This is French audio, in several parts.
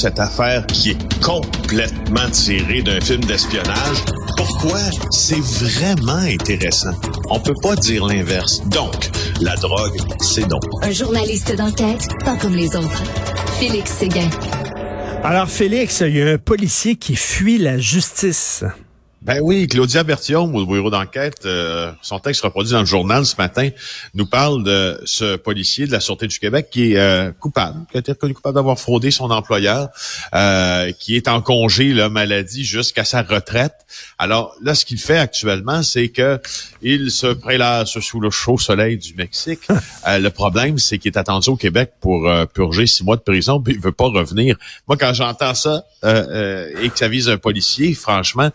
cette affaire qui est complètement tirée d'un film d'espionnage. Pourquoi? C'est vraiment intéressant? On peut pas dire l'inverse. Donc, la drogue, c'est non. Un journaliste d'enquête, pas comme les autres. Félix Séguin. Alors, Félix, il y a un policier qui fuit la justice. Ben oui, Claudia Berthiaume au bureau d'enquête, euh, son texte reproduit dans le journal ce matin, nous parle de ce policier de la Sûreté du Québec qui est euh, coupable, qui a été reconnu coupable d'avoir fraudé son employeur, euh, qui est en congé, là, maladie, jusqu'à sa retraite. Alors là, ce qu'il fait actuellement, c'est que il se prélasse sous le chaud soleil du Mexique. le problème, c'est qu'il est attendu au Québec pour purger six mois de prison, puis il veut pas revenir. Moi, quand j'entends ça et que ça vise un policier, franchement,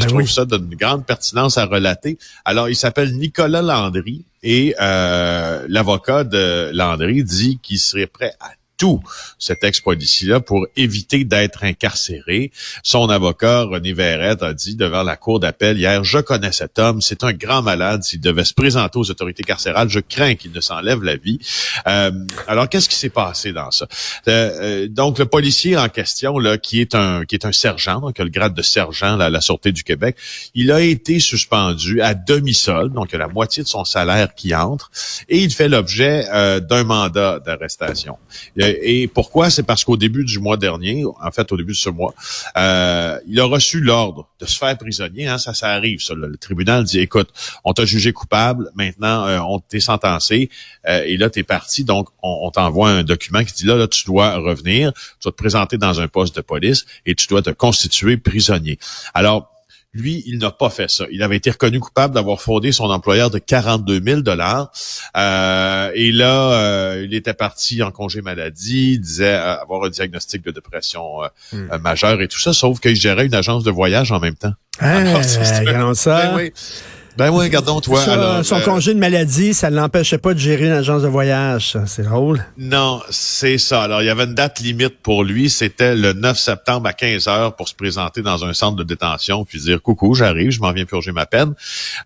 je ben trouve ça d'une grande pertinence à relater. Alors, il s'appelle Nicolas Landry et euh, l'avocat de Landry dit qu'il serait prêt à tout cet ex-policier-là pour éviter d'être incarcéré. Son avocat, René Verrette, a dit devant la cour d'appel hier, je connais cet homme, c'est un grand malade. S'il devait se présenter aux autorités carcérales, je crains qu'il ne s'enlève la vie. Euh, alors, qu'est-ce qui s'est passé dans ça? Euh, euh, donc, le policier en question, là, qui est un qui est un sergent, donc le grade de sergent à la Sûreté du Québec, il a été suspendu à demi-solde, donc la moitié de son salaire qui entre, et il fait l'objet d'un mandat d'arrestation. Euh, et pourquoi? C'est parce qu'au début du mois dernier, en fait au début de ce mois, euh, il a reçu l'ordre de se faire prisonnier. Hein, ça, ça arrive. Ça. Le, tribunal dit, écoute, on t'a jugé coupable, maintenant euh, on t'est sentencé, et là, tu es parti. Donc, on, t'envoie un document qui dit, là, là, tu dois revenir, tu dois te présenter dans un poste de police et tu dois te constituer prisonnier. Alors, lui, il n'a pas fait ça. Il avait été reconnu coupable d'avoir fraudé son employeur de 42 000 dollars. Euh, et là, euh, il était parti en congé maladie, il disait euh, avoir un diagnostic de dépression hmm. majeure et tout ça, sauf qu'il gérait une agence de voyage en même temps. Ah, Alors, ça. Ben oui. Regardons toi. son euh, congé de maladie, ça ne l'empêchait pas de gérer une agence de voyage. C'est drôle. Non, c'est ça. Alors, il y avait une date limite pour lui. C'était le 9 septembre à 15 heures pour se présenter dans un centre de détention puis dire coucou, j'arrive, je m'en viens purger ma peine.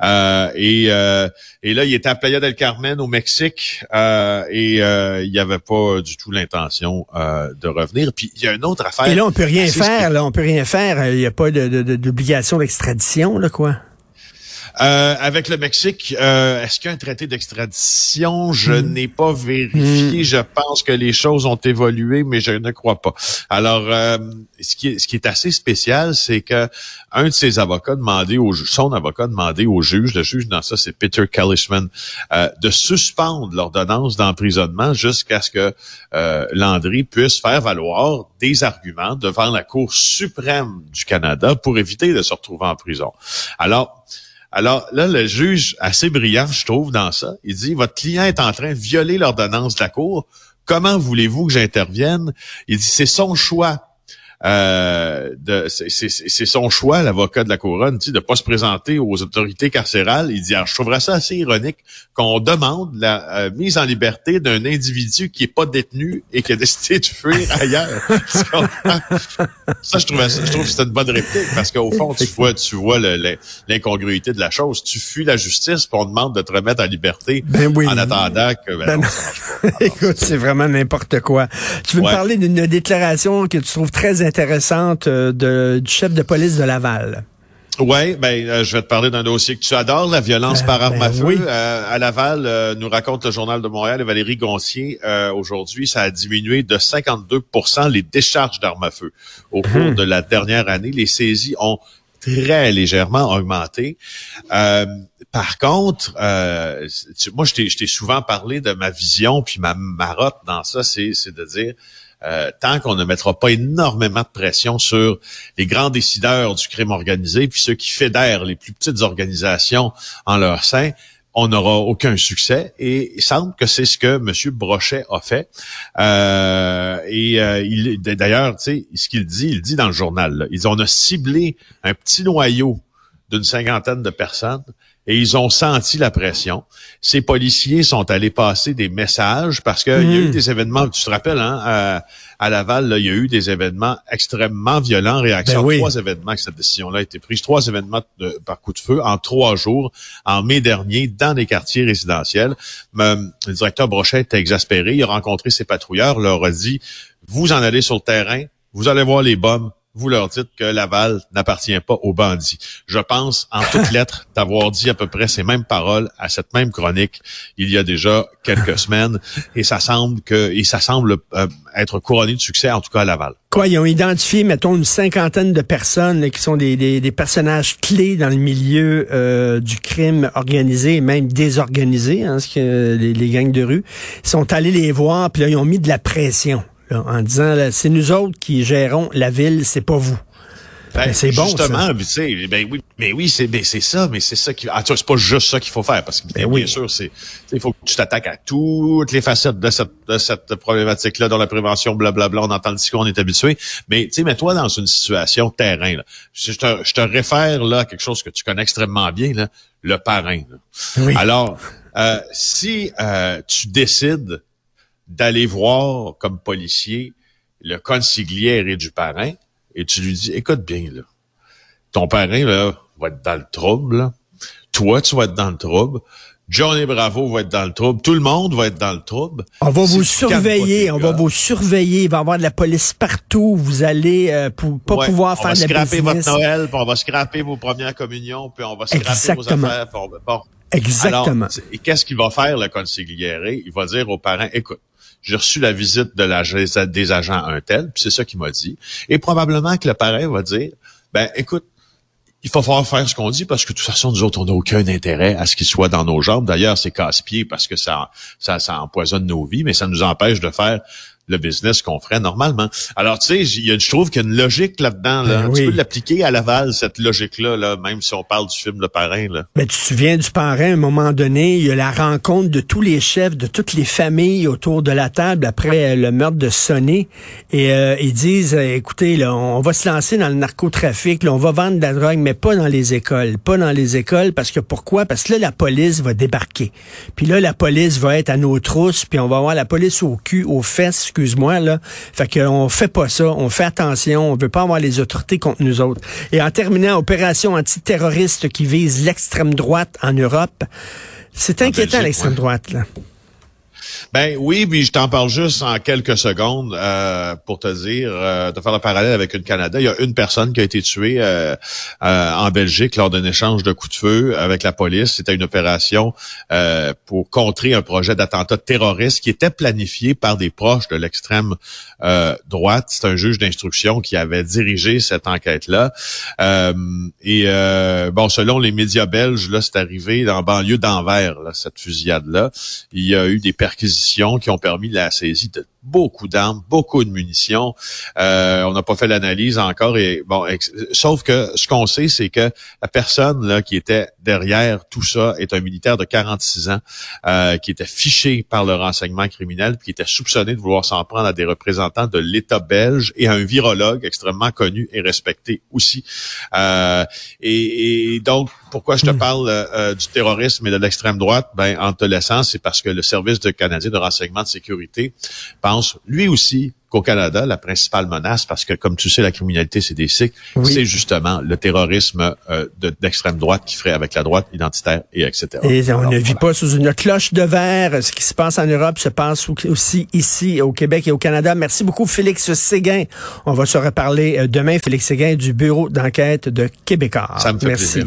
Euh, et, euh, et là, il était à Playa del Carmen au Mexique et il n'y avait pas du tout l'intention de revenir. Puis il y a une autre affaire. Et là, on peut rien faire. Là, on peut rien faire. Il n'y a pas d'obligation d'extradition, là, quoi. Euh, avec le Mexique, euh, est-ce qu'il y a un traité d'extradition? Je hmm. n'ai pas vérifié. Hmm. Je pense que les choses ont évolué, mais je ne crois pas. Alors, euh, ce, qui est, ce qui est assez spécial, c'est que un de ses avocats demandé au son avocat demandé au juge, le juge dans ça, c'est Peter Kellishman, de suspendre l'ordonnance d'emprisonnement jusqu'à ce que Landry puisse faire valoir des arguments devant la Cour suprême du Canada pour éviter de se retrouver en prison. Alors, alors là, le juge, assez brillant, je trouve, dans ça, il dit, votre client est en train de violer l'ordonnance de la Cour. Comment voulez-vous que j'intervienne? Il dit, c'est son choix euh, c'est son choix, l'avocat de la couronne, de ne pas se présenter aux autorités carcérales. Il dit, alors, je trouverais ça assez ironique qu'on demande la euh, mise en liberté d'un individu qui est pas détenu et qui a décidé de fuir ailleurs. ça, je trouve, je trouve que c'est une bonne réplique parce qu'au fond, tu vois, tu vois l'incongruité de la chose. Tu fuis la justice, puis on demande de te remettre en liberté ben en attendant que ben, ben Écoute, c'est vraiment n'importe quoi. Tu veux me parler d'une déclaration que tu trouves très intéressante euh, de, du chef de police de Laval. Oui, ben euh, je vais te parler d'un dossier que tu adores, la violence euh, par arme à ben feu. à Laval, nous raconte le journal de Montréal et Valérie Goncier. Aujourd'hui, ça a diminué de 52% les décharges d'armes à feu. Au cours hum. de la dernière année, les saisies ont très légèrement augmenté. par contre, moi, je t'ai souvent parlé de ma vision, puis ma marotte dans ça, c'est de dire euh, tant qu'on ne mettra pas énormément de pression sur les grands décideurs du crime organisé, puis ceux qui fédèrent les plus petites organisations en leur sein, on n'aura aucun succès. Et il semble que c'est ce que M. Brochet a fait. Euh, et euh, il, d'ailleurs, tu sais, ce qu'il dit, il dit dans le journal, ils ont on a ciblé un petit noyau d'une cinquantaine de personnes et ils ont senti la pression. Ces policiers sont allés passer des messages parce qu'il y a eu hmm. des événements, tu te rappelles, hein, à, Laval, il y a eu des événements extrêmement violents en réaction ben trois événements que cette décision-là a été prise. Trois événements par coup de feu en trois jours, en mai dernier, dans des quartiers résidentiels. le directeur Brochet était exaspéré. Il a rencontré ses patrouilleurs, leur a dit, vous en allez sur le terrain, vous allez voir les bombes, vous leur dites que Laval n'appartient pas aux bandits. Je pense, en toutes lettres, d'avoir dit à peu près ces mêmes paroles à cette même chronique il y a déjà quelques semaines, et ça semble que, et ça semble euh, être couronné de succès, en tout cas à Laval. Quoi, ils ont identifié, mettons, une cinquantaine de personnes qui sont des, des, personnages clés dans le milieu euh, du crime organisé même désorganisé, hein, ce que les, les gangs de rue. Ils sont allés les voir, puis là, ils ont mis de la pression en disant c'est nous autres qui gérons la ville, c'est pas vous. Ben, ben c'est bon. Justement, tu sais, ben oui, mais oui, c'est ben, c'est ça, mais c'est ça qui. Ah, c'est pas juste ça qu'il faut faire parce que ben bien, sûr, c'est il faut que tu t'attaques à toutes les facettes de cette de cette problématique-là dans la prévention, blablabla. On entend le discours, on est habitué. Mais tu sais, mets-toi dans une situation terrain. Là. Je, te, je te réfère là à quelque chose que tu connais extrêmement bien, là, le parrain. Oui. Alors, euh, si euh, tu décides d'aller voir comme policier le consiglière et du parrain et tu lui dis, écoute bien, là, ton parrain là, va être dans le trouble, toi, tu vas être dans le trouble, Johnny Bravo va être dans le trouble. Tout le monde va être dans le trouble. On va vous surveiller. On va vous surveiller. Il va y avoir de la police partout. Vous allez euh, pour, pas pouvoir faire de la business. On va scraper votre Noël, puis on va scraper vos premières communions, puis on va scraper vos affaires. bon. Exactement. et qu'est-ce qu'il va faire, le consigliere? Il va dire aux parents, écoute, j'ai reçu la visite de la, des agents un tel, puis c'est ça qu'il m'a dit. Et probablement que le parrain va dire, ben écoute, il faut falloir faire ce qu'on dit parce que de toute façon, nous autres, on n'a aucun intérêt à ce qu'il soit dans nos jambes. D'ailleurs, c'est casse-pied parce que ça, ça, ça empoisonne nos vies, mais ça nous empêche de faire le business qu'on ferait normalement. Alors, tu sais, je trouve qu'il y a une logique là-dedans. Là. Ben tu peux l'appliquer à Laval, cette logique-là, là, même si on parle du film Le Parrain. Là. Mais tu te souviens du Parrain, à un moment donné, il y a la rencontre de tous les chefs, de toutes les familles autour de la table après euh, le meurtre de Sonny. Et euh, ils disent, euh, écoutez, là, on va se lancer dans le narcotrafic, là, on va vendre de la drogue, mais pas dans les écoles. Pas dans les écoles, parce que pourquoi? Parce que là, la police va débarquer. Puis là, la police va être à nos trousses, puis on va avoir la police au cul, aux fesses, excuse-moi, là. Fait qu'on fait pas ça, on fait attention, on veut pas avoir les autorités contre nous autres. Et en terminant, opération antiterroriste qui vise l'extrême droite en Europe, c'est inquiétant l'extrême droite, là. Ben oui, puis je t'en parle juste en quelques secondes euh, pour te dire, euh, de faire le parallèle avec une Canada. Il y a une personne qui a été tuée euh, en Belgique lors d'un échange de coups de feu avec la police. C'était une opération pour contrer un projet d'attentat terroriste qui était planifié par des proches de l'extrême droite. C'est un juge d'instruction qui avait dirigé cette enquête-là. et bon, selon les médias belges, là, c'est arrivé dans banlieue d'Anvers, cette fusillade-là. Il y a eu des qui ont permis la saisie de beaucoup d'armes, beaucoup de munitions. Euh, on n'a pas fait l'analyse encore et bon, sauf que ce qu'on sait, c'est que la personne là qui était derrière tout ça est un militaire de 46 ans euh, qui était fiché par le renseignement criminel, puis qui était soupçonné de vouloir s'en prendre à des représentants de l'État belge et à un virologue extrêmement connu et respecté aussi. Euh, et, et, donc, pourquoi je te hmm. parle euh, du terrorisme et de l'extrême droite? Ben, en te laissant, c'est parce que le service de canadien de renseignement de sécurité pense lui aussi qu'au Canada, la principale menace, parce que comme tu sais, la criminalité, c'est des cycles, c'est justement le terrorisme euh, d'extrême droite qui ferait avec la droite identitaire et etc. Et on ne vit pas sous une cloche de verre. Ce qui se passe en Europe se passe aussi ici, au Québec et au Canada. Merci beaucoup, Félix Séguin. On va se reparler euh, demain, Félix Séguin du Bureau d'enquête de Québécois. Ça me fait Merci.